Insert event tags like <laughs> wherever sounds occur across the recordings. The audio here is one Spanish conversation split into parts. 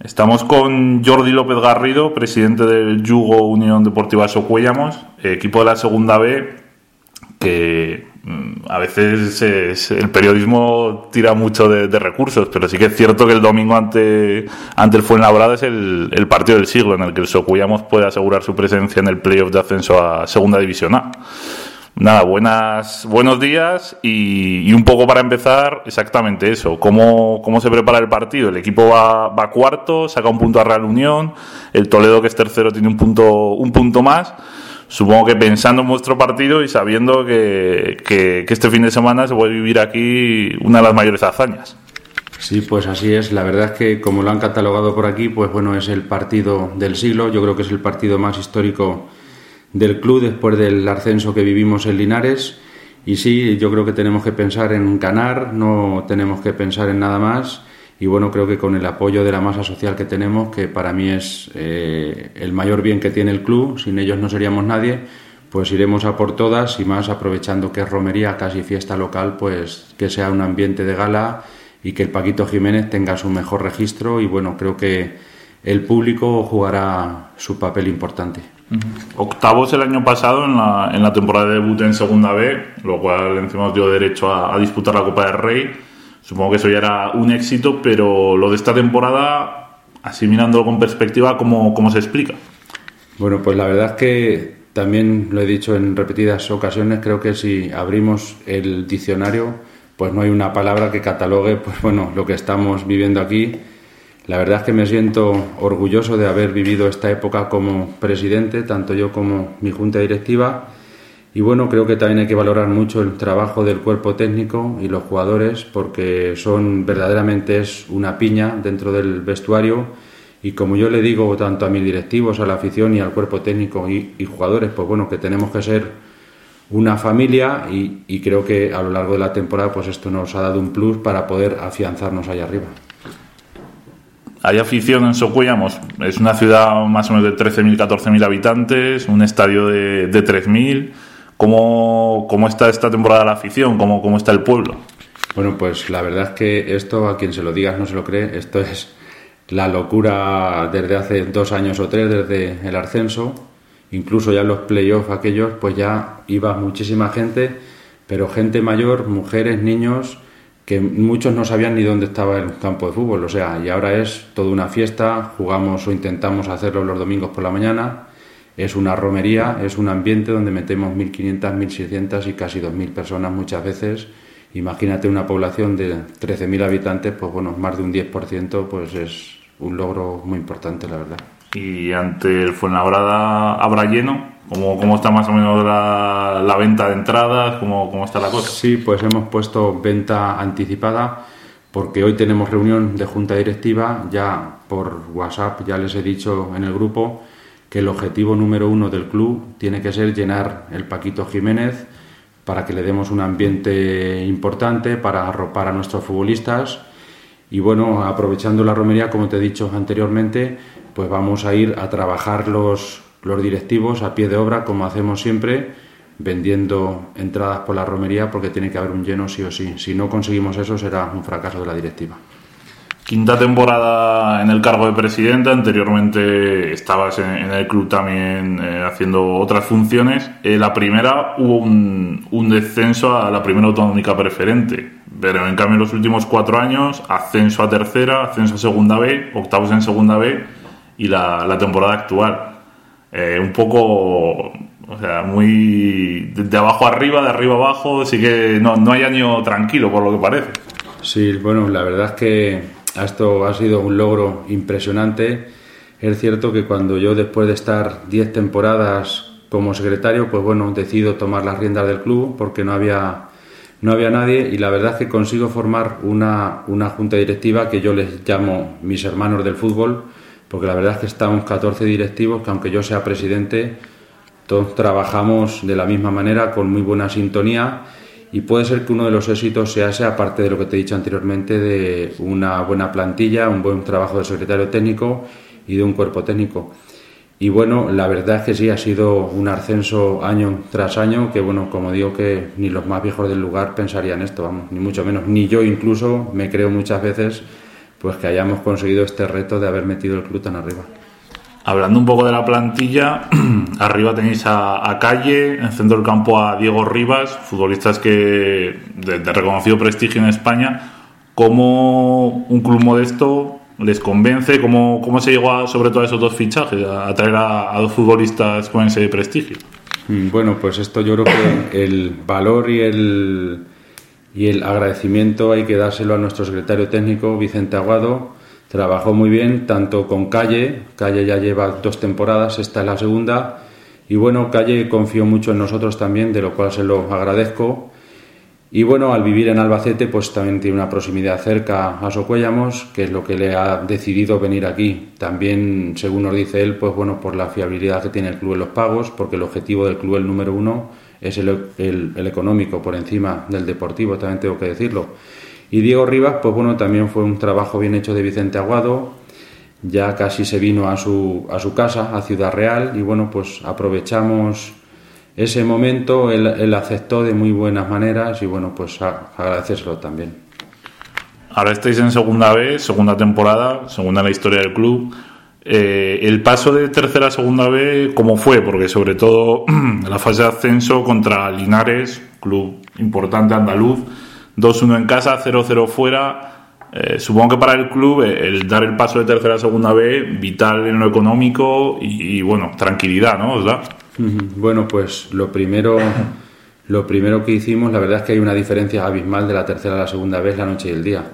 Estamos con Jordi López Garrido, presidente del Yugo Unión Deportiva Socuellamos, equipo de la Segunda B, que mm, a veces el periodismo tira mucho de, recursos, pero sí que es cierto que el domingo ante, ante el Fuenlabrada es el, partido del siglo en el que el Socuellamos puede asegurar su presencia en el playoff de ascenso a Segunda División A. Nada, buenas, buenos días y, un poco para empezar, exactamente eso. ¿Cómo, ¿Cómo, se prepara el partido? El equipo va, va cuarto, saca un punto a Real Unión, el Toledo que es tercero tiene un punto, un punto más. Supongo que pensando en vuestro partido y sabiendo que, que, que este fin de semana se puede vivir aquí una de las mayores hazañas. Sí, pues así es. La verdad es que como lo han catalogado por aquí, pues bueno, es el partido del siglo. Yo creo que es el partido más histórico del club después del ascenso que vivimos en Linares. Y sí, yo creo que tenemos que pensar en ganar, no tenemos que pensar en nada más. Y bueno, creo que con el apoyo de la masa social que tenemos, que para mí es eh, el mayor bien que tiene el club, sin ellos no seríamos nadie, pues iremos a por todas y más aprovechando que es romería, casi fiesta local, pues que sea un ambiente de gala y que el Paquito Jiménez tenga su mejor registro y bueno, creo que el público jugará su papel importante. Octavos el año pasado en la, en la, temporada de debut en Segunda B, lo cual encima os dio derecho a, disputar la Copa del Rey. Supongo que eso ya era un éxito, pero lo de esta temporada, así mirándolo con perspectiva, ¿cómo, cómo se explica? Bueno, pues la verdad es que también lo he dicho en repetidas ocasiones, creo que si abrimos el diccionario, pues no hay una palabra que catalogue pues bueno, lo que estamos viviendo aquí la verdad es que me siento orgulloso de haber vivido esta época como presidente, tanto yo como mi junta directiva. Y bueno, creo que también hay que valorar mucho el trabajo del cuerpo técnico y los jugadores, porque son verdaderamente es una piña dentro del vestuario. Y como yo le digo tanto a mis directivos, a la afición y al cuerpo técnico y, jugadores, pues bueno, que tenemos que ser una familia y, y creo que a lo largo de la temporada pues esto nos ha dado un plus para poder afianzarnos allá arriba. Hay afición en Socuellamos. Es una ciudad más o menos de 13.000, 14.000 habitantes, un estadio de, de 3.000. ¿Cómo, ¿Cómo está esta temporada la afición? ¿Cómo, ¿Cómo está el pueblo? Bueno, pues la verdad es que esto, a quien se lo digas no se lo cree, esto es la locura desde hace dos años o tres, desde el ascenso. Incluso ya en los playoffs aquellos, pues ya iba muchísima gente, pero gente mayor, mujeres, niños, que muchos no sabían ni dónde estaba el campo de fútbol, o sea, y ahora es toda una fiesta, jugamos o intentamos hacerlo los domingos por la mañana, es una romería, es un ambiente donde metemos 1.500, 1.600 y casi 2.000 personas muchas veces. Imagínate una población de 13.000 habitantes, pues bueno, más de un 10%, pues es un logro muy importante, la verdad. ¿Y ante el Fuenlabrada habrá lleno? ¿Cómo, ¿Cómo, está más o menos la, la venta de entradas? ¿Cómo, ¿Cómo, está la cosa? Sí, pues hemos puesto venta anticipada porque hoy tenemos reunión de junta directiva. Ya por WhatsApp ya les he dicho en el grupo que el objetivo número uno del club tiene que ser llenar el Paquito Jiménez para que le demos un ambiente importante para arropar a nuestros futbolistas. Y bueno, aprovechando la romería, como te he dicho anteriormente, pues vamos a ir a trabajar los, los directivos a pie de obra, como hacemos siempre, vendiendo entradas por la romería porque tiene que haber un lleno sí o sí. Si no conseguimos eso será un fracaso de la directiva. Quinta temporada en el cargo de presidente, anteriormente estabas en, el club también eh, haciendo otras funciones. La primera hubo un, descenso a la primera autonómica preferente, pero en cambio en los últimos cuatro años ascenso a tercera, ascenso a segunda B, octavos en segunda B y la, la temporada actual. Eh, un poco, o sea, muy de abajo arriba, de arriba abajo, así que no, no hay año tranquilo por lo que parece. Sí, bueno, la verdad es que esto ha sido un logro impresionante. Es cierto que cuando yo después de estar 10 temporadas como secretario, pues bueno, decido tomar las riendas del club porque no había, no había nadie y la verdad es que consigo formar una, una junta directiva que yo les llamo mis hermanos del fútbol porque la verdad es que estamos 14 directivos que aunque yo sea presidente, todos trabajamos de la misma manera, con muy buena sintonía y puede ser que uno de los éxitos sea ese, aparte de lo que te he dicho anteriormente, de una buena plantilla, un buen trabajo de secretario técnico y de un cuerpo técnico. Y bueno, la verdad es que sí, ha sido un ascenso año tras año, que bueno, como digo que ni los más viejos del lugar pensarían esto, vamos, ni mucho menos, ni yo incluso me creo muchas veces pues que hayamos conseguido este reto de haber metido el club tan arriba. Hablando un poco de la plantilla, <clears throat> arriba tenéis a, Calle, en centro del campo a Diego Rivas, futbolistas que de, reconocido prestigio en España. ¿Cómo un club modesto les convence? ¿Cómo, cómo se llegó a, sobre todo a esos dos fichajes, a, traer a, dos futbolistas con ese prestigio? Mm, bueno, pues esto yo creo que <coughs> el valor y el, y el agradecimiento hay que dárselo a nuestro secretario técnico, Vicente Aguado, Trabajó muy bien, tanto con Calle, Calle ya lleva dos temporadas, esta es la segunda, y bueno, Calle confió mucho en nosotros también, de lo cual se lo agradezco. Y bueno, al vivir en Albacete, pues también tiene una proximidad cerca a Socuellamos, que es lo que le ha decidido venir aquí. También, según nos dice él, pues bueno, por la fiabilidad que tiene el club en los pagos, porque el objetivo del club, el número uno, es el, el económico por encima del deportivo, también tengo que decirlo. Y Diego Rivas, pues bueno, también fue un trabajo bien hecho de Vicente Aguado, ya casi se vino a su, a su casa, a Ciudad Real, y bueno, pues aprovechamos ese momento, él, aceptó de muy buenas maneras y bueno, pues agradecérselo también. Ahora estáis en segunda vez, segunda temporada, segunda en la historia del club. Eh, el paso de tercera a segunda vez, ¿cómo fue? Porque sobre todo <clears throat> la fase de ascenso contra Linares, club importante andaluz, 2-1 en casa, 0-0 fuera. Eh, supongo que para el club eh, el dar el paso de tercera a segunda B, vital en lo económico y, bueno, tranquilidad, ¿no? Bueno, pues lo primero, lo primero que hicimos, la verdad es que hay una diferencia abismal de la tercera a la segunda vez, la noche y el día.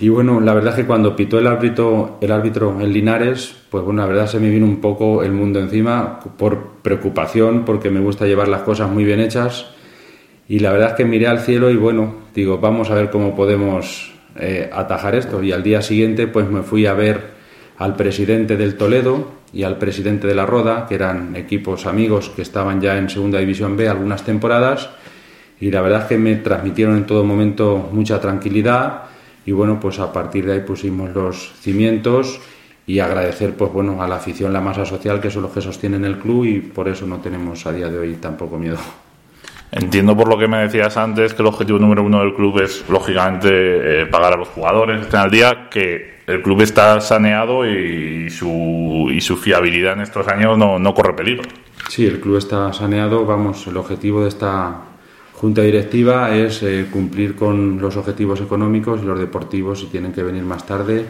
Y bueno, la verdad es que cuando pitó el árbitro, el árbitro en Linares, pues bueno, la verdad se me vino un poco el mundo encima por preocupación, porque me gusta llevar las cosas muy bien hechas y la verdad es que miré al cielo y bueno, digo, vamos a ver cómo podemos eh, atajar esto. Y al día siguiente pues me fui a ver al presidente del Toledo y al presidente de la Roda, que eran equipos amigos que estaban ya en Segunda División B algunas temporadas. Y la verdad es que me transmitieron en todo momento mucha tranquilidad y bueno, pues a partir de ahí pusimos los cimientos y agradecer pues bueno a la afición, la masa social que son los que sostienen el club y por eso no tenemos a día de hoy tampoco miedo. Entiendo por lo que me decías antes que el objetivo número uno del club es, lógicamente, eh, pagar a los jugadores, estén al día, que el club está saneado y su, fiabilidad en estos años no, no corre peligro. Sí, el club está saneado. Vamos, el objetivo de esta junta directiva es eh, cumplir con los objetivos económicos y los deportivos si tienen que venir más tarde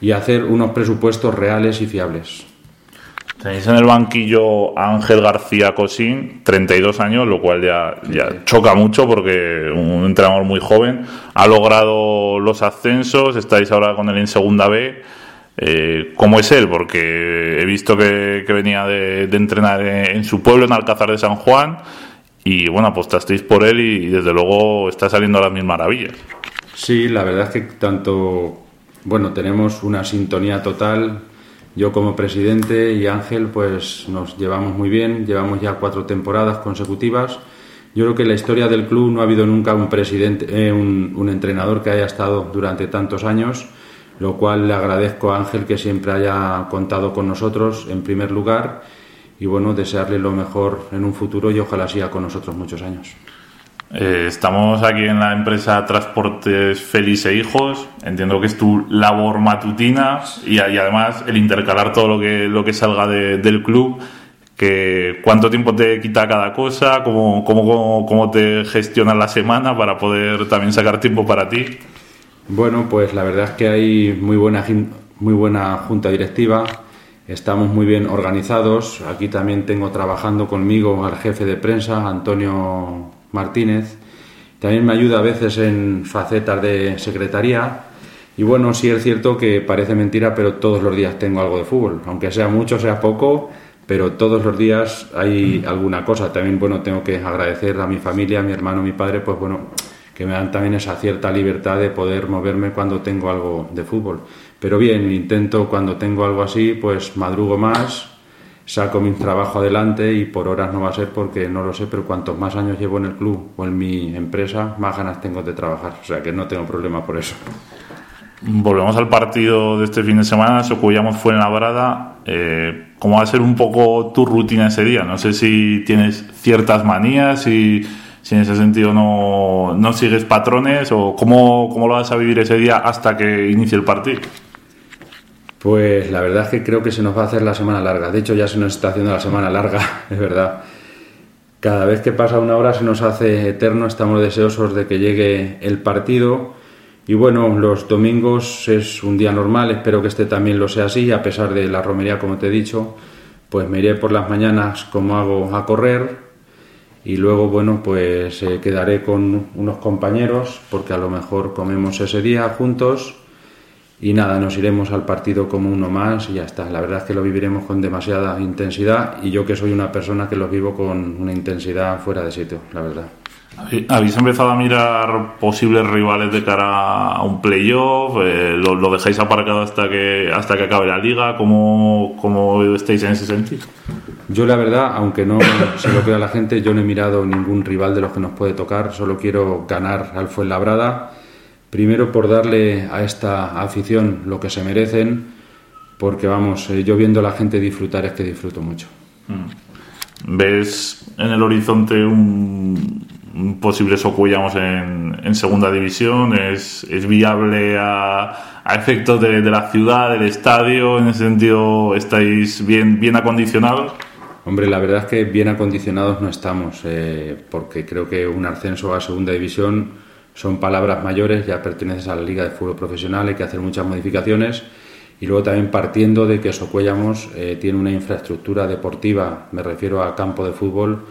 y hacer unos presupuestos reales y fiables. Tenéis en el banquillo a Ángel García Cosín, 32 años, lo cual ya, ya choca mucho porque un entrenador muy joven ha logrado los ascensos, estáis ahora con él en segunda B. Eh, ¿Cómo es él? Porque he visto que, venía de, entrenar en, su pueblo, en Alcázar de San Juan, y bueno, apostasteis por él y, desde luego está saliendo a las mil maravillas. Sí, la verdad es que tanto, bueno, tenemos una sintonía total yo como presidente y Ángel pues nos llevamos muy bien, llevamos ya cuatro temporadas consecutivas. Yo creo que en la historia del club no ha habido nunca un presidente, eh, un, entrenador que haya estado durante tantos años, lo cual le agradezco a Ángel que siempre haya contado con nosotros en primer lugar y bueno, desearle lo mejor en un futuro y ojalá siga con nosotros muchos años. Eh, estamos aquí en la empresa Transportes Feliz e Hijos. Entiendo que es tu labor matutina y, además el intercalar todo lo que, lo que salga del club. Que, ¿Cuánto tiempo te quita cada cosa? ¿Cómo, cómo, cómo te gestionas la semana para poder también sacar tiempo para ti? Bueno, pues la verdad es que hay muy buena, muy buena junta directiva. Estamos muy bien organizados. Aquí también tengo trabajando conmigo al jefe de prensa, Antonio Martínez. También me ayuda a veces en facetas de secretaría. Y bueno, sí es cierto que parece mentira, pero todos los días tengo algo de fútbol. Aunque sea mucho, sea poco, pero todos los días hay alguna cosa. También, bueno, tengo que agradecer a mi familia, a mi hermano, a mi padre, pues bueno, que me dan también esa cierta libertad de poder moverme cuando tengo algo de fútbol. Pero bien, intento cuando tengo algo así, pues madrugo más, saco mi trabajo adelante y por horas no va a ser porque no lo sé, pero cuantos más años llevo en el club o en mi empresa, más ganas tengo de trabajar. O sea que no tengo problema por eso. Volvemos al partido de este fin de semana, Socuyamos fue en la brada. Eh, ¿Cómo va a ser un poco tu rutina ese día? No sé si tienes ciertas manías y si en ese sentido no, sigues patrones o cómo lo vas a vivir ese día hasta que inicie el partido. Pues la verdad es que creo que se nos va a hacer la semana larga. De hecho, ya se nos está haciendo la semana larga, <laughs> es verdad. Cada vez que pasa una hora se nos hace eterno, estamos deseosos de que llegue el partido. Y bueno, los domingos es un día normal, espero que este también lo sea así, a pesar de la romería, como te he dicho, pues me iré por las mañanas como hago a correr y luego, bueno, pues eh, quedaré con unos compañeros porque a lo mejor comemos ese día juntos y nada, nos iremos al partido como uno más y ya está. La verdad es que lo viviremos con demasiada intensidad y yo que soy una persona que lo vivo con una intensidad fuera de sitio, la verdad. ¿Habéis empezado a mirar posibles rivales de cara a un playoff? Eh, ¿lo, dejáis aparcado hasta que hasta que acabe la liga? ¿Cómo, ¿Cómo estáis en ese sentido? Yo la verdad, aunque no se lo crea la gente, yo no he mirado ningún rival de los que nos puede tocar, solo quiero ganar al Fuenlabrada Primero por darle a esta afición lo que se merecen, porque vamos, eh, yo viendo a la gente disfrutar es que disfruto mucho. Mm. ¿Ves en el horizonte un, posible Socuellamos en, en segunda división? ¿Es, es viable a, a efectos de, la ciudad, del estadio? ¿En ese sentido estáis bien, bien acondicionados? Hombre, la verdad es que bien acondicionados no estamos, eh, porque creo que un ascenso a segunda división son palabras mayores, ya perteneces a la Liga de Fútbol Profesional, hay que hacer muchas modificaciones y luego también partiendo de que Socuellamos eh, tiene una infraestructura deportiva, me refiero a campo de fútbol,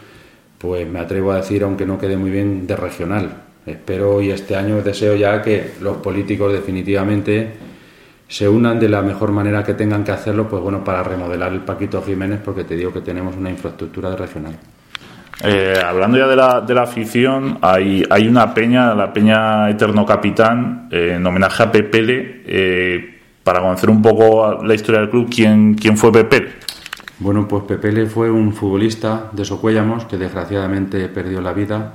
pues me atrevo a decir, aunque no quede muy bien, de regional. Espero y este año deseo ya que los políticos definitivamente se unan de la mejor manera que tengan que hacerlo, pues bueno, para remodelar el Paquito Jiménez, porque te digo que tenemos una infraestructura de regional. Eh, hablando ya de la, de la afición, hay, hay una peña, la peña Eterno Capitán, eh, en homenaje a Pepele, eh, para conocer un poco la historia del club, ¿quién, quién fue Pepele? Bueno, pues Pepele fue un futbolista de Socuéllamos que desgraciadamente perdió la vida.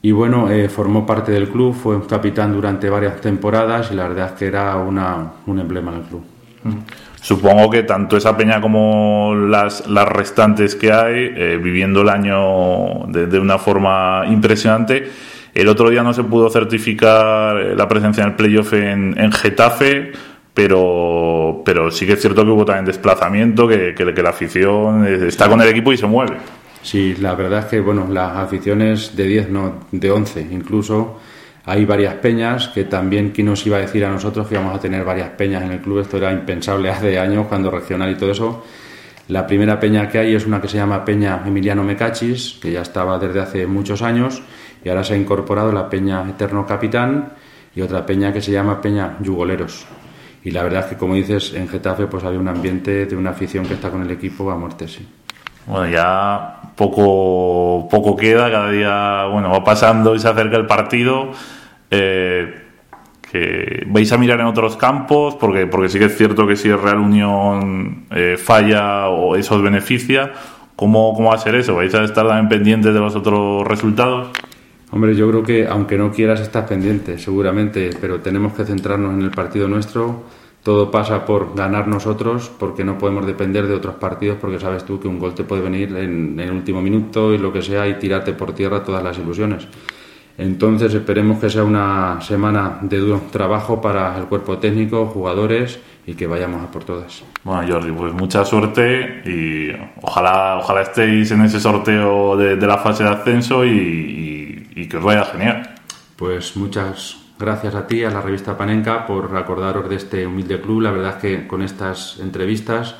Y bueno, formó parte del club, fue un capitán durante varias temporadas y la verdad es que era una, un emblema del club. Mm. Supongo que tanto esa peña como las, las restantes que hay, eh, viviendo el año de, una forma impresionante. El otro día no se pudo certificar eh, la presencia en el playoff en, en Getafe, pero, pero sí que es cierto que hubo también desplazamiento, que, que, la afición está con el equipo y se mueve. Sí, la verdad es que bueno, las aficiones de 10, no, de 11 incluso hay varias peñas que también, ¿quién nos iba a decir a nosotros que íbamos a tener varias peñas en el club? Esto era impensable hace años cuando regional y todo eso. La primera peña que hay es una que se llama Peña Emiliano Mecachis, que ya estaba desde hace muchos años, y ahora se ha incorporado la Peña Eterno Capitán y otra peña que se llama Peña Yugoleros. Y la verdad es que, como dices, en Getafe pues había un ambiente de una afición que está con el equipo a muerte, sí. Bueno, ya poco, poco queda, cada día bueno, va pasando y se acerca el partido. Eh, que vais a mirar en otros campos, porque, porque sí que es cierto que si el Real Unión eh, falla o eso os beneficia, ¿cómo, ¿cómo va a ser eso? ¿Vais a estar también pendientes de los otros resultados? Hombre, yo creo que aunque no quieras estás pendiente, seguramente, pero tenemos que centrarnos en el partido nuestro todo pasa por ganar nosotros porque no podemos depender de otros partidos porque sabes tú que un gol te puede venir en, el último minuto y lo que sea y tirarte por tierra todas las ilusiones. Entonces esperemos que sea una semana de duro trabajo para el cuerpo técnico, jugadores y que vayamos a por todas. Bueno Jordi, pues mucha suerte y ojalá, ojalá estéis en ese sorteo de, la fase de ascenso y, y que os vaya genial. Pues muchas Gracias a ti, a la revista Panenka, por acordaros de este humilde club. La verdad es que con estas entrevistas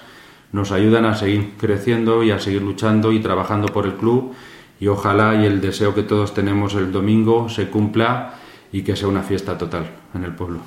nos ayudan a seguir creciendo y a seguir luchando y trabajando por el club. Y ojalá y el deseo que todos tenemos el domingo se cumpla y que sea una fiesta total en el pueblo.